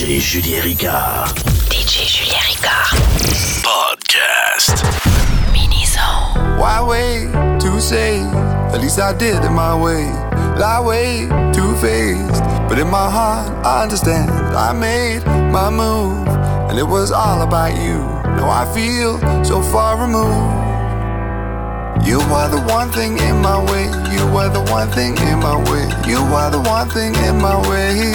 DJ Julien Ricard. DJ Julien Ricard. Podcast. Mini-zone. Why wait to say? At least I did it my way. Lie way too faced. But in my heart, I understand. I made my move, and it was all about you. Now I feel so far removed. You are the one thing in my way. You are the one thing in my way. You are the one thing in my way.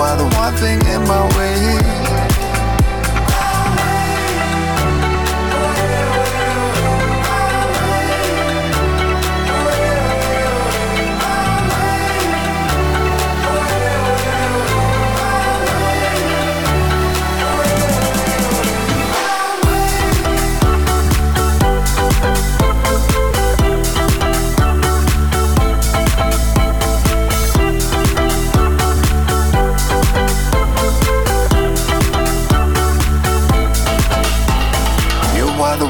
Are the one thing in my way.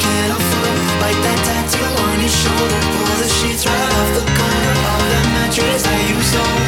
Can't afford. Bite that tattoo on your shoulder, pull the sheets right off the corner of the mattress that you stole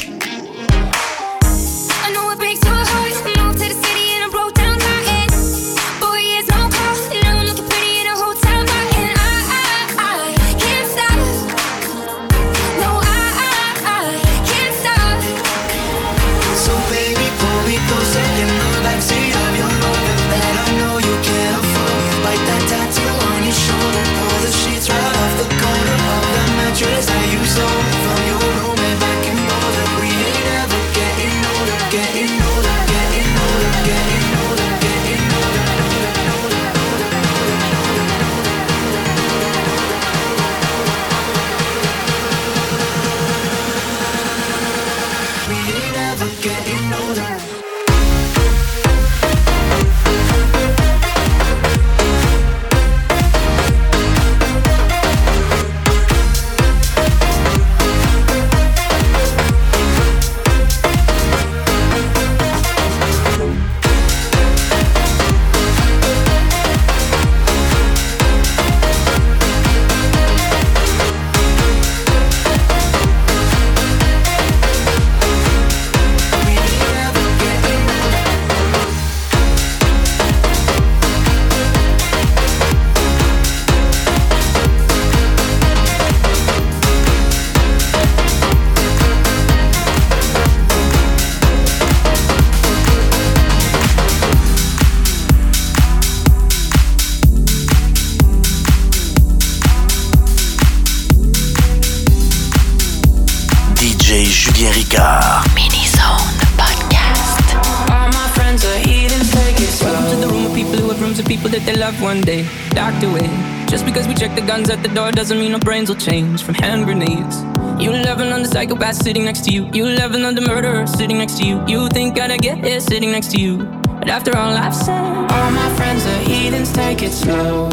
Door our brains will change from hand grenades. You on the psychopath sitting next to you. You on the murderer sitting next to you. You think I'd get it sitting next to you. But after all I've said, all my friends are heathens, take it slow.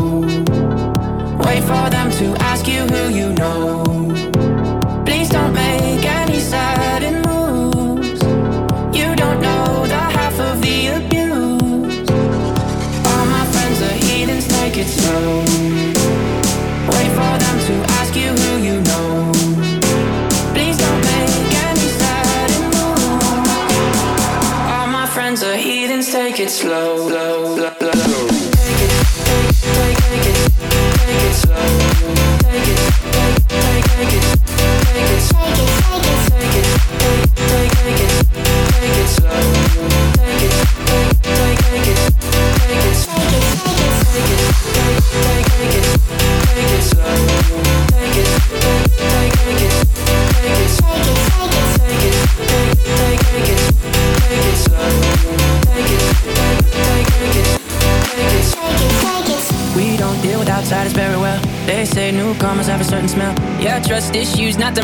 Wait for them to ask you who you know. Please don't make slow, slow, slow.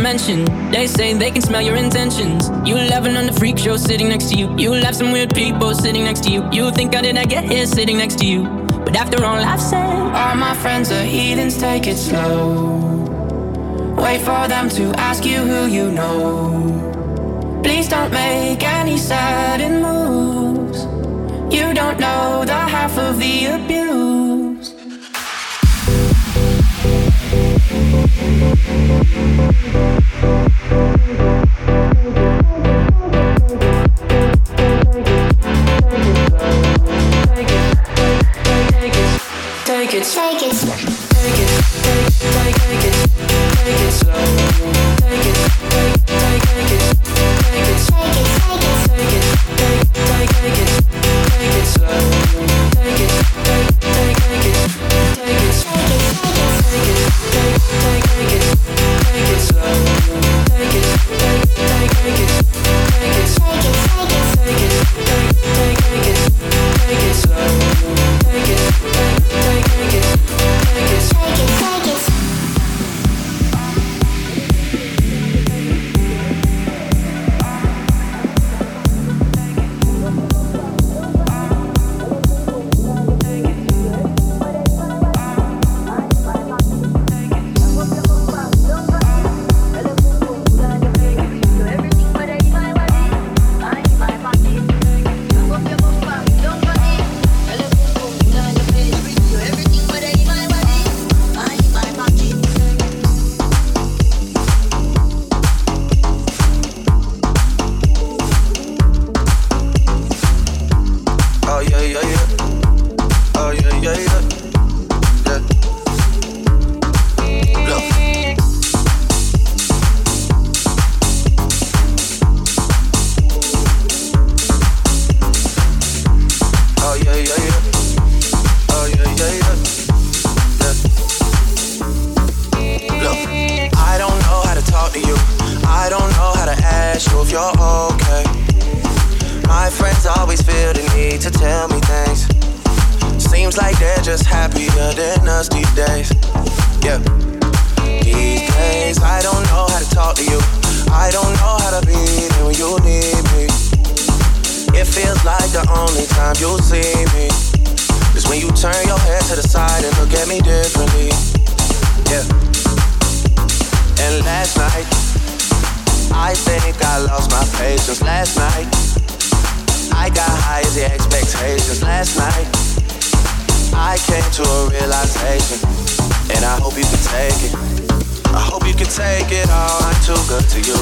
They say they can smell your intentions. You laughing on the freak show sitting next to you. You have some weird people sitting next to you. You think how did I get here sitting next to you? But after all I've said, all my friends are heathens. Take it slow. Wait for them to ask you who you know. Please don't make any sudden moves. You don't know the half of the abuse. Take it, take it, take it, take it, take, it, take it, take it, take it slow. Feels like the only time you'll see me is when you turn your head to the side and look at me differently. Yeah. And last night, I think I lost my patience. Last night, I got high as the expectations last night. I came to a realization, and I hope you can take it. I hope you can take it all. I'm too good to you.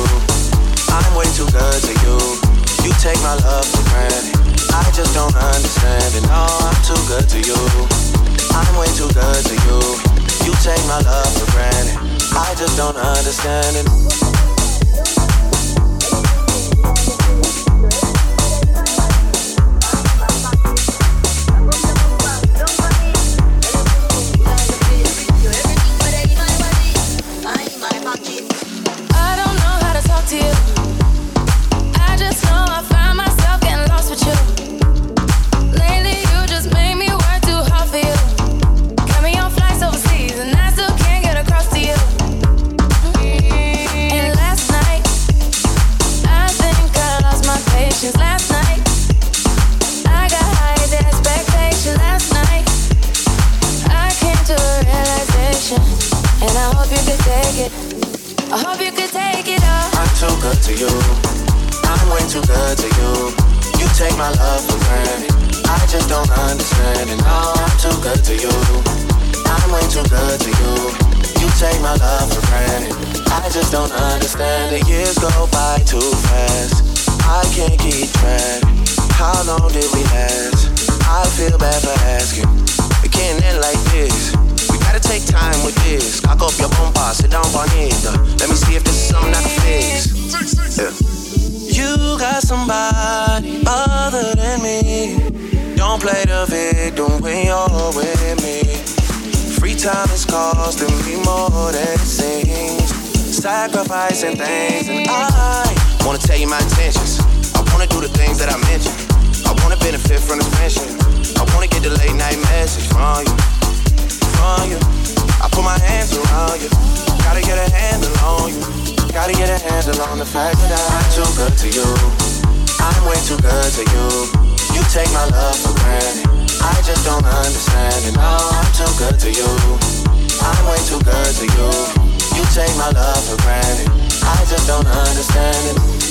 I'm way too good to you. You take my love for granted. I just don't understand it. No, I'm too good to you. I'm way too good to you. You take my love for granted. I just don't understand it. time is costing me more than it seems. Sacrificing things, and I wanna tell you my intentions. I wanna do the things that I mentioned. I wanna benefit from the friendship. I wanna get the late night message from you, from you. I put my hands around you. Gotta get a handle on you. Gotta get a handle on the fact that I'm too good to you. I'm way too good to you. You take my love for granted. I just don't understand it. No, I'm too good to you. I'm way too good to you. You take my love for granted. I just don't understand it.